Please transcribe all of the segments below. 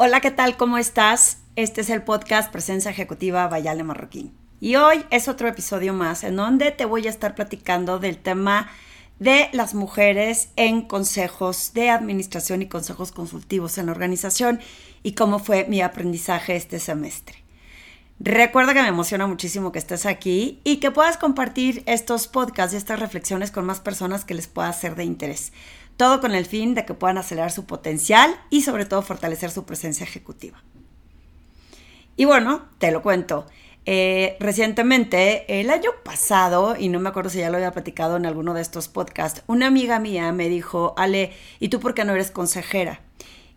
Hola, ¿qué tal? ¿Cómo estás? Este es el podcast Presencia Ejecutiva Bayale Marroquín. Y hoy es otro episodio más en donde te voy a estar platicando del tema de las mujeres en consejos de administración y consejos consultivos en la organización y cómo fue mi aprendizaje este semestre. Recuerda que me emociona muchísimo que estés aquí y que puedas compartir estos podcasts y estas reflexiones con más personas que les pueda ser de interés todo con el fin de que puedan acelerar su potencial y sobre todo fortalecer su presencia ejecutiva. Y bueno, te lo cuento. Eh, recientemente, el año pasado, y no me acuerdo si ya lo había platicado en alguno de estos podcasts, una amiga mía me dijo, Ale, ¿y tú por qué no eres consejera?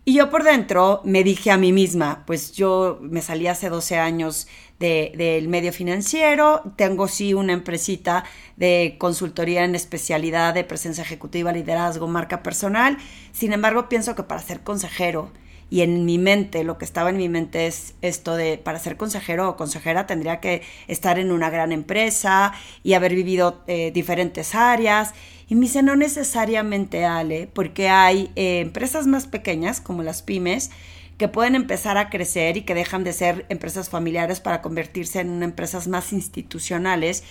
Y yo por dentro me dije a mí misma, pues yo me salí hace 12 años del medio financiero, tengo sí una empresita de consultoría en especialidad de presencia ejecutiva, liderazgo, marca personal, sin embargo pienso que para ser consejero, y en mi mente, lo que estaba en mi mente es esto de, para ser consejero o consejera tendría que estar en una gran empresa y haber vivido eh, diferentes áreas. Y me dice, no necesariamente, Ale, porque hay eh, empresas más pequeñas, como las pymes, que pueden empezar a crecer y que dejan de ser empresas familiares para convertirse en empresas más institucionales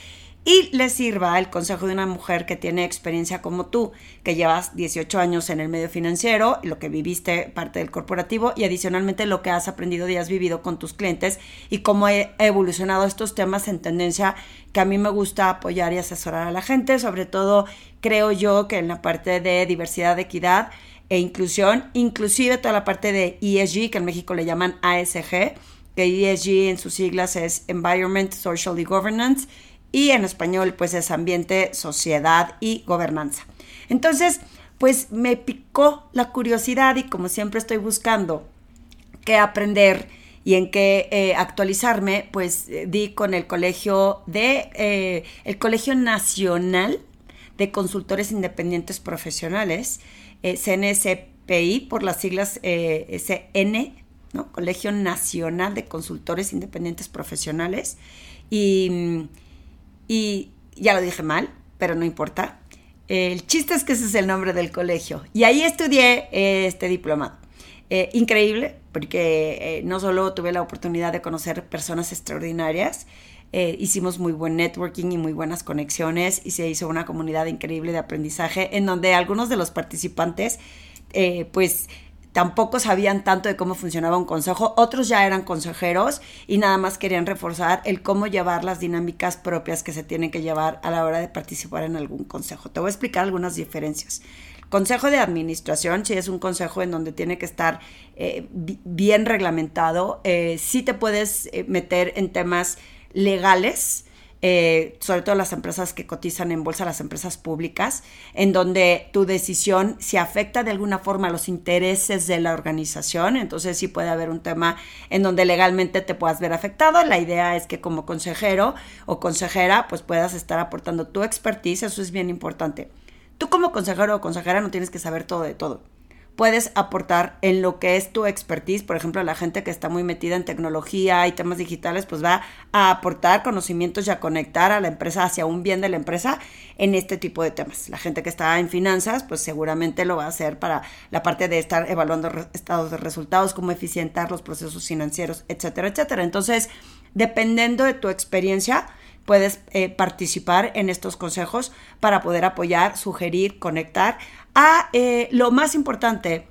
y le sirva el consejo de una mujer que tiene experiencia como tú, que llevas 18 años en el medio financiero, lo que viviste parte del corporativo y adicionalmente lo que has aprendido y has vivido con tus clientes y cómo he evolucionado estos temas en tendencia que a mí me gusta apoyar y asesorar a la gente, sobre todo creo yo que en la parte de diversidad, equidad e inclusión, inclusive toda la parte de ESG, que en México le llaman ASG, que ESG en sus siglas es Environment, Social y Governance, y en español pues es ambiente, sociedad y gobernanza. Entonces, pues me picó la curiosidad y como siempre estoy buscando qué aprender y en qué eh, actualizarme, pues eh, di con el colegio de eh, el Colegio Nacional de Consultores Independientes Profesionales, CNSPI por las siglas SN, ¿no? Colegio Nacional de Consultores Independientes Profesionales y mm, y ya lo dije mal, pero no importa. El chiste es que ese es el nombre del colegio. Y ahí estudié este diplomado. Eh, increíble, porque eh, no solo tuve la oportunidad de conocer personas extraordinarias, eh, hicimos muy buen networking y muy buenas conexiones y se hizo una comunidad increíble de aprendizaje en donde algunos de los participantes pues tampoco sabían tanto de cómo funcionaba un consejo, otros ya eran consejeros y nada más querían reforzar el cómo llevar las dinámicas propias que se tienen que llevar a la hora de participar en algún consejo. Te voy a explicar algunas diferencias. Consejo de administración, si es un consejo en donde tiene que estar eh, bien reglamentado, eh, sí te puedes eh, meter en temas legales, eh, sobre todo las empresas que cotizan en bolsa, las empresas públicas, en donde tu decisión se afecta de alguna forma los intereses de la organización, entonces sí puede haber un tema en donde legalmente te puedas ver afectado. La idea es que como consejero o consejera, pues puedas estar aportando tu expertise, eso es bien importante. Tú como consejero o consejera no tienes que saber todo de todo puedes aportar en lo que es tu expertise. Por ejemplo, la gente que está muy metida en tecnología y temas digitales, pues va a aportar conocimientos y a conectar a la empresa hacia un bien de la empresa en este tipo de temas. La gente que está en finanzas, pues seguramente lo va a hacer para la parte de estar evaluando estados de resultados, cómo eficientar los procesos financieros, etcétera, etcétera. Entonces, dependiendo de tu experiencia, puedes eh, participar en estos consejos para poder apoyar, sugerir, conectar a eh, lo más importante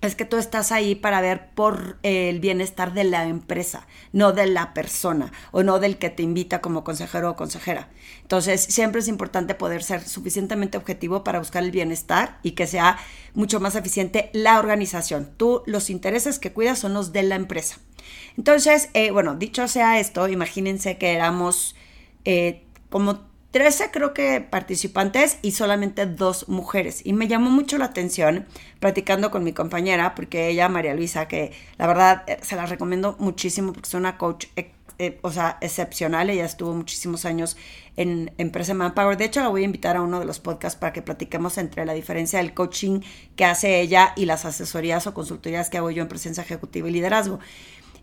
es que tú estás ahí para ver por el bienestar de la empresa, no de la persona o no del que te invita como consejero o consejera. Entonces, siempre es importante poder ser suficientemente objetivo para buscar el bienestar y que sea mucho más eficiente la organización. Tú, los intereses que cuidas son los de la empresa. Entonces, eh, bueno, dicho sea esto, imagínense que éramos eh, como 13 creo que participantes y solamente dos mujeres. Y me llamó mucho la atención platicando con mi compañera, porque ella, María Luisa, que la verdad eh, se la recomiendo muchísimo porque es una coach, eh, o sea, excepcional. Ella estuvo muchísimos años en Empresa Manpower. De hecho, la voy a invitar a uno de los podcasts para que platiquemos entre la diferencia del coaching que hace ella y las asesorías o consultorías que hago yo en presencia ejecutiva y liderazgo.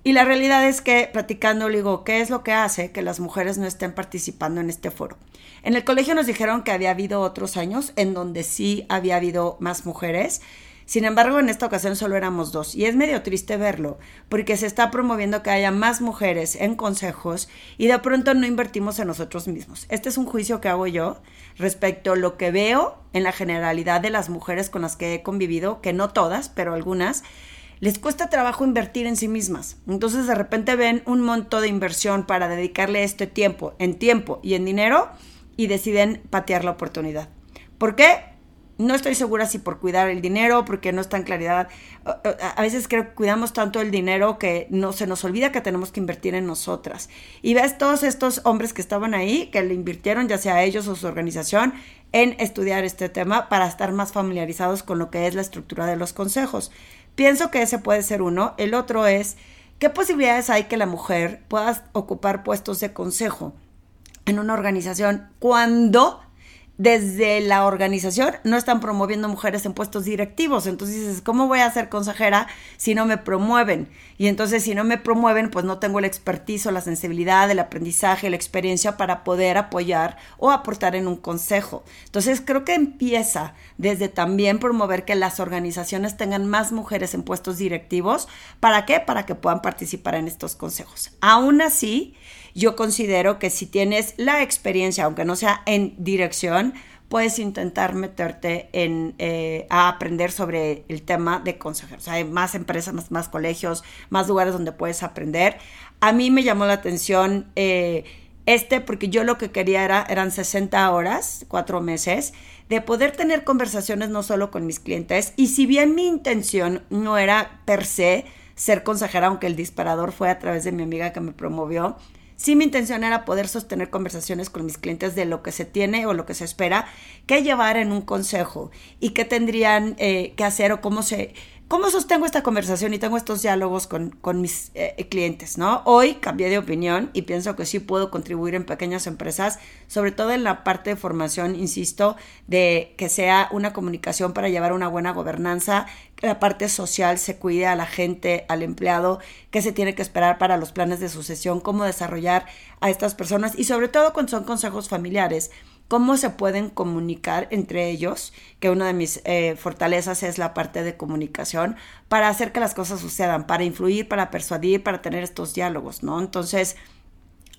Y la realidad es que platicando le digo, ¿qué es lo que hace que las mujeres no estén participando en este foro? En el colegio nos dijeron que había habido otros años en donde sí había habido más mujeres. Sin embargo, en esta ocasión solo éramos dos y es medio triste verlo porque se está promoviendo que haya más mujeres en consejos y de pronto no invertimos en nosotros mismos. Este es un juicio que hago yo respecto a lo que veo en la generalidad de las mujeres con las que he convivido, que no todas, pero algunas, les cuesta trabajo invertir en sí mismas. Entonces de repente ven un monto de inversión para dedicarle este tiempo, en tiempo y en dinero, y deciden patear la oportunidad. ¿Por qué? No estoy segura si por cuidar el dinero, porque no está en claridad. A veces creo que cuidamos tanto el dinero que no se nos olvida que tenemos que invertir en nosotras. Y ves todos estos hombres que estaban ahí, que le invirtieron, ya sea ellos o su organización, en estudiar este tema para estar más familiarizados con lo que es la estructura de los consejos. Pienso que ese puede ser uno. El otro es, ¿qué posibilidades hay que la mujer pueda ocupar puestos de consejo en una organización cuando desde la organización no están promoviendo mujeres en puestos directivos. Entonces dices, ¿cómo voy a ser consejera si no me promueven? Y entonces si no me promueven, pues no tengo el expertise o la sensibilidad, el aprendizaje, la experiencia para poder apoyar o aportar en un consejo. Entonces creo que empieza desde también promover que las organizaciones tengan más mujeres en puestos directivos. ¿Para qué? Para que puedan participar en estos consejos. Aún así, yo considero que si tienes la experiencia, aunque no sea en dirección, puedes intentar meterte en, eh, a aprender sobre el tema de consejeros. Hay más empresas, más, colegios, más lugares donde puedes aprender. A mí me llamó la atención eh, este porque yo lo que quería era, eran 60 horas, cuatro meses, de poder tener conversaciones no solo con mis clientes. Y si bien mi intención no era per se ser consejera, aunque el disparador fue a través de mi amiga que me promovió, Sí, mi intención era poder sostener conversaciones con mis clientes de lo que se tiene o lo que se espera que llevar en un consejo y qué tendrían eh, que hacer o cómo se ¿Cómo sostengo esta conversación y tengo estos diálogos con, mis eh, clientes? ¿no? Hoy cambié de opinión y pienso que sí puedo contribuir en pequeñas empresas, sobre todo en la parte de formación, insisto, de que sea una comunicación para llevar una buena gobernanza, que la parte social se cuide a la gente, al empleado, qué se tiene que esperar para los planes de sucesión, cómo desarrollar a estas personas y sobre todo cuando son consejos familiares cómo se pueden comunicar entre ellos, que una de mis eh, fortalezas es la parte de comunicación, para hacer que las cosas sucedan, para influir, para persuadir, para tener estos diálogos, ¿no? Entonces,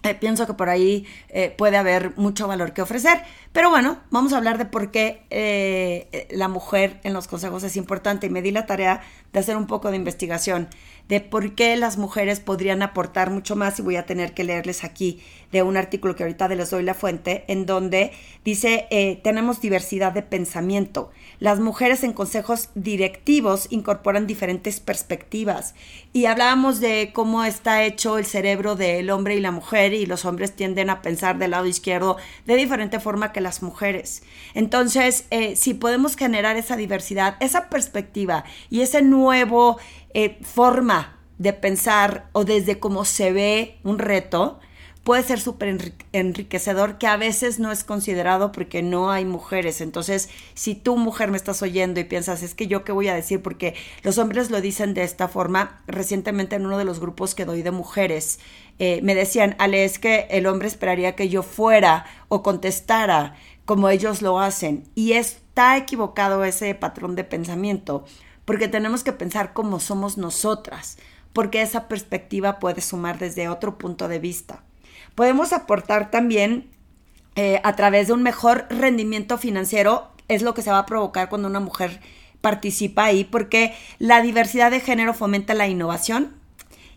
eh, pienso que por ahí eh, puede haber mucho valor que ofrecer. Pero bueno, vamos a hablar de por qué la mujer en los consejos es importante y me di la tarea de hacer un poco de investigación de por qué las mujeres podrían aportar mucho más y voy a tener que leerles aquí de un artículo que ahorita les doy la fuente en donde dice eh, tenemos diversidad de pensamiento. Las mujeres en consejos directivos incorporan diferentes perspectivas y hablábamos de cómo está hecho el cerebro del hombre y la mujer y los hombres tienden a pensar del lado izquierdo de diferente forma que las mujeres. Entonces, eh, si podemos generar esa diversidad, esa perspectiva y ese nuevo eh, forma de pensar o desde cómo se ve un reto, puede ser súper enriquecedor que a veces no es considerado porque no hay mujeres. Entonces, si tú mujer me estás oyendo y piensas, es que yo qué voy a decir porque los hombres lo dicen de esta forma, recientemente en uno de los grupos que doy de mujeres, eh, me decían, Ale, es que el hombre esperaría que yo fuera o contestara como ellos lo hacen. Y está equivocado ese patrón de pensamiento porque tenemos que pensar como somos nosotras, porque esa perspectiva puede sumar desde otro punto de vista. Podemos aportar también eh, a través de un mejor rendimiento financiero, es lo que se va a provocar cuando una mujer participa ahí, porque la diversidad de género fomenta la innovación,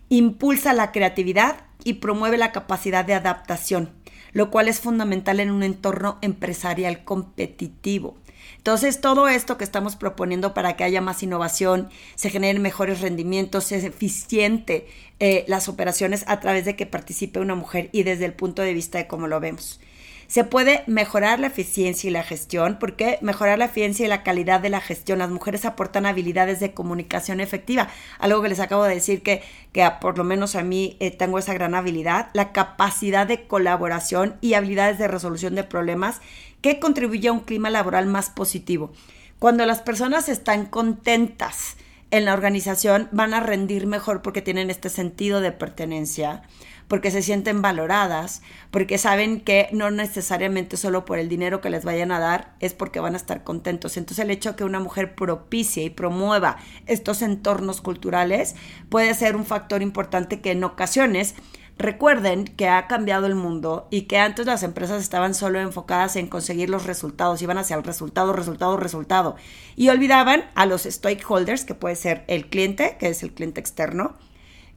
impulsa la creatividad y promueve la capacidad de adaptación, lo cual es fundamental en un entorno empresarial competitivo. Entonces, todo esto que estamos proponiendo para que haya más innovación, se generen mejores rendimientos, sea eficiente eh, las operaciones a través de que participe una mujer y desde el punto de vista de cómo lo vemos. Se puede mejorar la eficiencia y la gestión, porque mejorar la eficiencia y la calidad de la gestión. Las mujeres aportan habilidades de comunicación efectiva, algo que les acabo de decir que, que por lo menos a mí eh, tengo esa gran habilidad, la capacidad de colaboración y habilidades de resolución de problemas que contribuye a un clima laboral más positivo. Cuando las personas están contentas en la organización, van a rendir mejor porque tienen este sentido de pertenencia porque se sienten valoradas, porque saben que no necesariamente solo por el dinero que les vayan a dar es porque van a estar contentos. Entonces el hecho de que una mujer propicie y promueva estos entornos culturales puede ser un factor importante que en ocasiones Recuerden que ha cambiado el mundo y que antes las empresas estaban solo enfocadas en conseguir los resultados, iban hacia el resultado, resultado, resultado. Y olvidaban a los stakeholders, que puede ser el cliente, que es el cliente externo,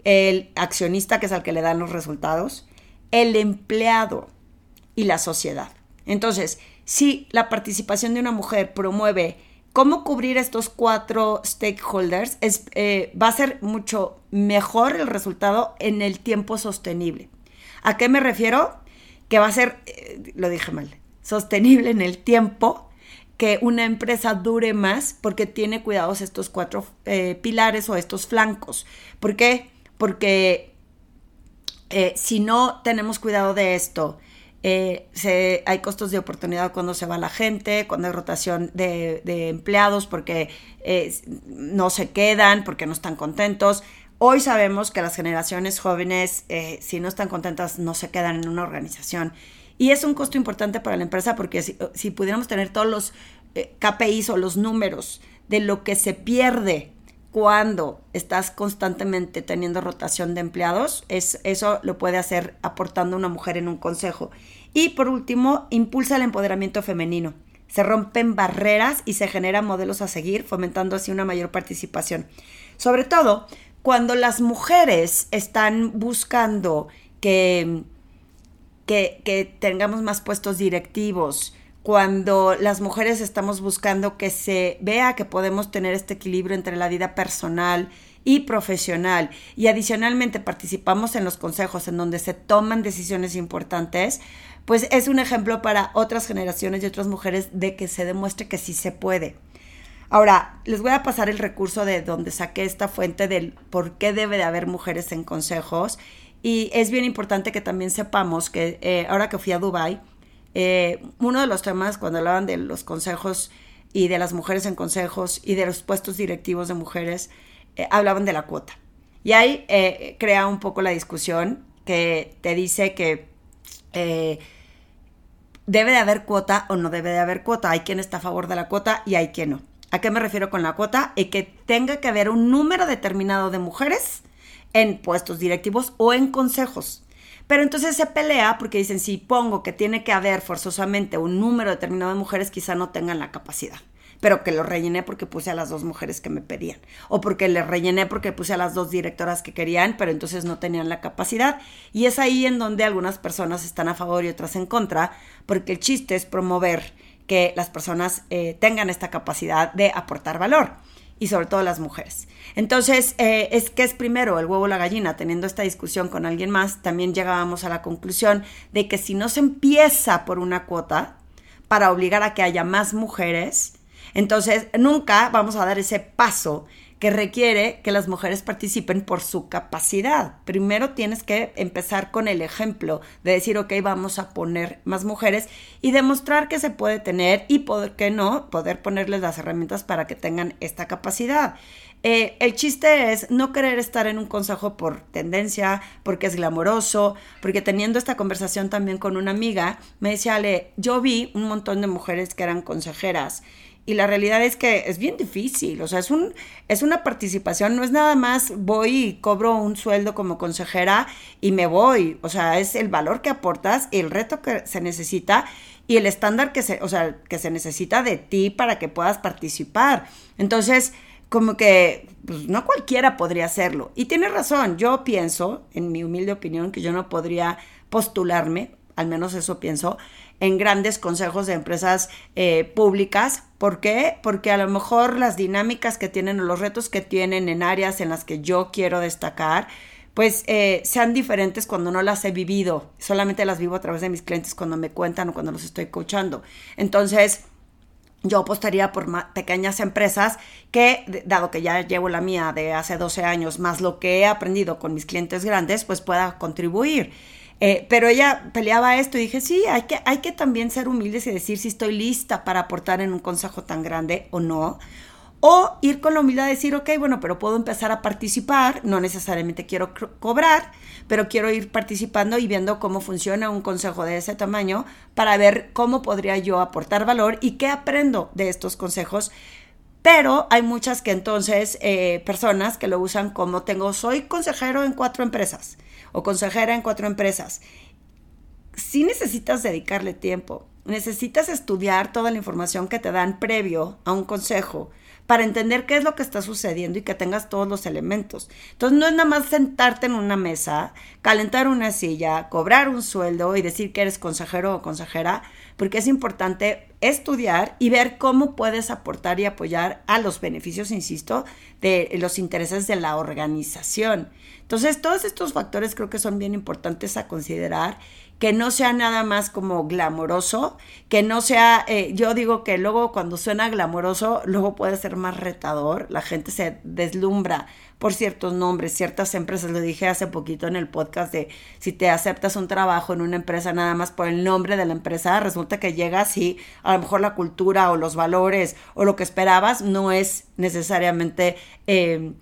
el accionista, que es al que le dan los resultados, el empleado y la sociedad. Entonces, si la participación de una mujer promueve cómo cubrir estos cuatro stakeholders, es, eh, va a ser mucho mejor el resultado en el tiempo sostenible. ¿A qué me refiero? Que va a ser, eh, lo dije mal, sostenible en el tiempo que una empresa dure más porque tiene cuidados estos cuatro eh, pilares o estos flancos. ¿Por qué? porque si no tenemos cuidado de esto, eh, hay costos de oportunidad cuando se va la gente, cuando hay rotación de, empleados porque eh, no se quedan, porque no están contentos. Hoy sabemos que las generaciones jóvenes, si no están contentas, no se quedan en una organización. Y es un costo importante para la empresa porque si, si pudiéramos tener todos los KPIs o los números de lo que se pierde cuando estás constantemente teniendo rotación de empleados, es, eso lo puede hacer aportando una mujer en un consejo. Y por último, impulsa el empoderamiento femenino. Se rompen barreras y se generan modelos a seguir, fomentando así una mayor participación. Sobre todo cuando las mujeres están buscando que, que, que tengamos más puestos directivos, cuando las mujeres estamos buscando que se vea que podemos tener este equilibrio entre la vida personal y profesional y adicionalmente participamos en los consejos en donde se toman decisiones importantes, pues es un ejemplo para otras generaciones y otras mujeres de que se demuestre que sí se puede. Ahora, les voy a pasar el recurso de donde saqué esta fuente del por qué debe de haber mujeres en consejos y es bien importante que también sepamos que eh, ahora que fui a Dubai eh, uno de los temas cuando hablaban de los consejos y de las mujeres en consejos y de los puestos directivos de mujeres, eh, hablaban de la cuota. Y ahí eh, crea un poco la discusión que te dice que debe de haber cuota o no debe de haber cuota. Hay quien está a favor de la cuota y hay quien no. ¿A qué me refiero con la cuota? Y que tenga que haber un número determinado de mujeres en puestos directivos o en consejos. Pero entonces se pelea porque dicen, si pongo que tiene que haber forzosamente un número determinado de mujeres, quizá no tengan la capacidad. Pero que lo rellené porque puse a las dos mujeres que me pedían. O porque le rellené porque puse a las dos directoras que querían, pero entonces no tenían la capacidad. Y es ahí en donde algunas personas están a favor y otras en contra, porque el chiste es promover que las personas eh, tengan esta capacidad de aportar valor y sobre todo las mujeres. Entonces, eh, es que es primero el huevo o la gallina. Teniendo esta discusión con alguien más, también llegábamos a la conclusión de que si no se empieza por una cuota para obligar a que haya más mujeres, entonces nunca vamos a dar ese paso que requiere que las mujeres participen por su capacidad. Primero tienes que empezar con el ejemplo de decir, ok, vamos a poner más mujeres y demostrar que se puede tener y, ¿por qué no?, poder ponerles las herramientas para que tengan esta capacidad. Eh, el chiste es no querer estar en un consejo por tendencia, porque es glamoroso, porque teniendo esta conversación también con una amiga, me decía, yo vi un montón de mujeres que eran consejeras y la realidad es que es bien difícil, o sea, es, un, es una participación, no es nada más voy y cobro un sueldo como consejera y me voy, o sea, es el valor que aportas, el reto que se necesita y el estándar que se, o sea, que se necesita de ti para que puedas participar. Entonces, como que pues, no cualquiera podría hacerlo. Y tiene razón, yo pienso, en mi humilde opinión, que yo no podría postularme, al menos eso pienso, en grandes consejos de empresas eh, públicas. ¿Por qué? Porque a lo mejor las dinámicas que tienen o los retos que tienen en áreas en las que yo quiero destacar, pues eh, sean diferentes cuando no las he vivido. Solamente las vivo a través de mis clientes cuando me cuentan o cuando los estoy coachando. Entonces, yo apostaría por pequeñas empresas que, dado que ya llevo la mía de hace 12 años, más lo que he aprendido con mis clientes grandes, pues pueda contribuir. Eh, pero ella peleaba esto y dije, sí, hay que, hay que también ser humildes y decir si estoy lista para aportar en un consejo tan grande o no. O ir con la humildad de decir, ok, bueno, pero puedo empezar a participar, no necesariamente quiero cobrar, pero quiero ir participando y viendo cómo funciona un consejo de ese tamaño para ver cómo podría yo aportar valor y qué aprendo de estos consejos. Pero hay muchas que entonces, eh, personas que lo usan como tengo, soy consejero en cuatro empresas o consejera en cuatro empresas. Si necesitas dedicarle tiempo, necesitas estudiar toda la información que te dan previo a un consejo para entender qué es lo que está sucediendo y que tengas todos los elementos. Entonces no es nada más sentarte en una mesa, calentar una silla, cobrar un sueldo y decir que eres consejero o consejera, porque es importante estudiar y ver cómo puedes aportar y apoyar a los beneficios, insisto, de los intereses de la organización. Entonces, todos estos factores creo que son bien importantes a considerar que no sea nada más como glamoroso, que no sea, eh, yo digo que luego cuando suena glamoroso, luego puede ser más retador, la gente se deslumbra por ciertos nombres, ciertas empresas, lo dije hace poquito en el podcast de si te aceptas un trabajo en una empresa nada más por el nombre de la empresa, resulta que llegas y a lo mejor la cultura o los valores o lo que esperabas no es necesariamente eh,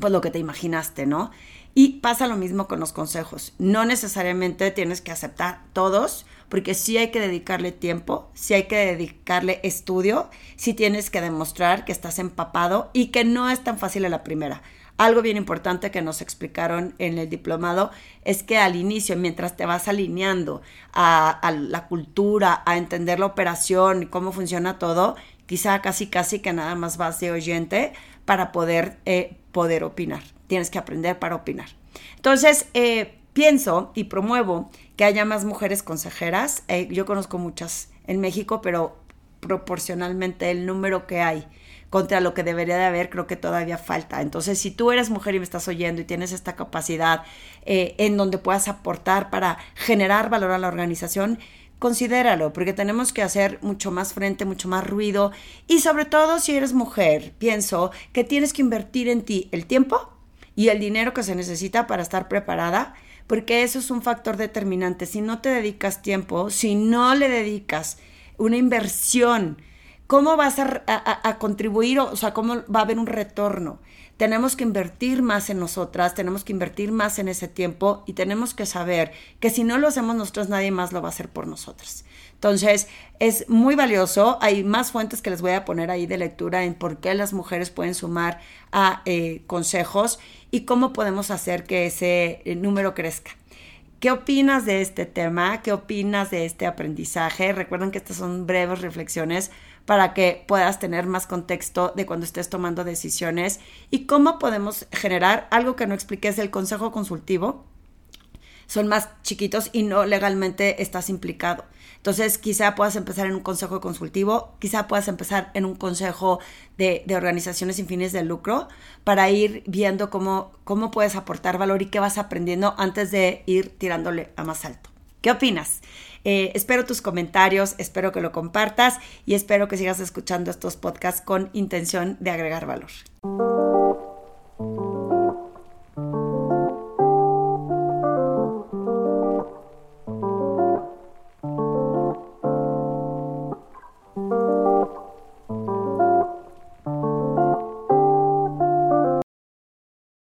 pues lo que te imaginaste, ¿no? Y pasa lo mismo con los consejos. No necesariamente tienes que aceptar todos, porque sí hay que dedicarle tiempo, sí hay que dedicarle estudio, sí tienes que demostrar que estás empapado y que no es tan fácil a la primera. Algo bien importante que nos explicaron en el diplomado es que al inicio, mientras te vas alineando a, la cultura, a entender la operación cómo funciona todo, quizá casi casi que nada más vas de oyente para poder, eh, poder opinar tienes que aprender para opinar. Entonces, eh, pienso y promuevo que haya más mujeres consejeras. Eh, yo conozco muchas en México, pero proporcionalmente el número que hay contra lo que debería de haber, creo que todavía falta. Entonces, si tú eres mujer y me estás oyendo y tienes esta capacidad eh, en donde puedas aportar para generar valor a la organización, considéralo, porque tenemos que hacer mucho más frente, mucho más ruido. Y sobre todo, si eres mujer, pienso que tienes que invertir en ti el tiempo y el dinero que se necesita para estar preparada, porque eso es un factor determinante. Si no te dedicas tiempo, si no le dedicas una inversión, ¿cómo vas a, contribuir? O sea, ¿cómo va a haber un retorno? Tenemos que invertir más en nosotras, tenemos que invertir más en ese tiempo y tenemos que saber que si no lo hacemos nosotros, nadie más lo va a hacer por nosotras. Entonces, es muy valioso. Hay más fuentes que les voy a poner ahí de lectura en por qué las mujeres pueden sumar a eh, consejos y cómo podemos hacer que ese eh, número crezca. ¿Qué opinas de este tema? ¿Qué opinas de este aprendizaje? Recuerden que estas son breves reflexiones para que puedas tener más contexto de cuando estés tomando decisiones y cómo podemos generar algo que no expliqué es el consejo consultivo. Son más chiquitos y no legalmente estás implicado. Entonces, quizá puedas empezar en un consejo consultivo, quizá puedas empezar en un consejo de, organizaciones sin fines de lucro para ir viendo cómo, cómo puedes aportar valor y qué vas aprendiendo antes de ir tirándole a más alto. ¿Qué opinas? Eh, espero tus comentarios, espero que lo compartas y espero que sigas escuchando estos podcasts con intención de agregar valor.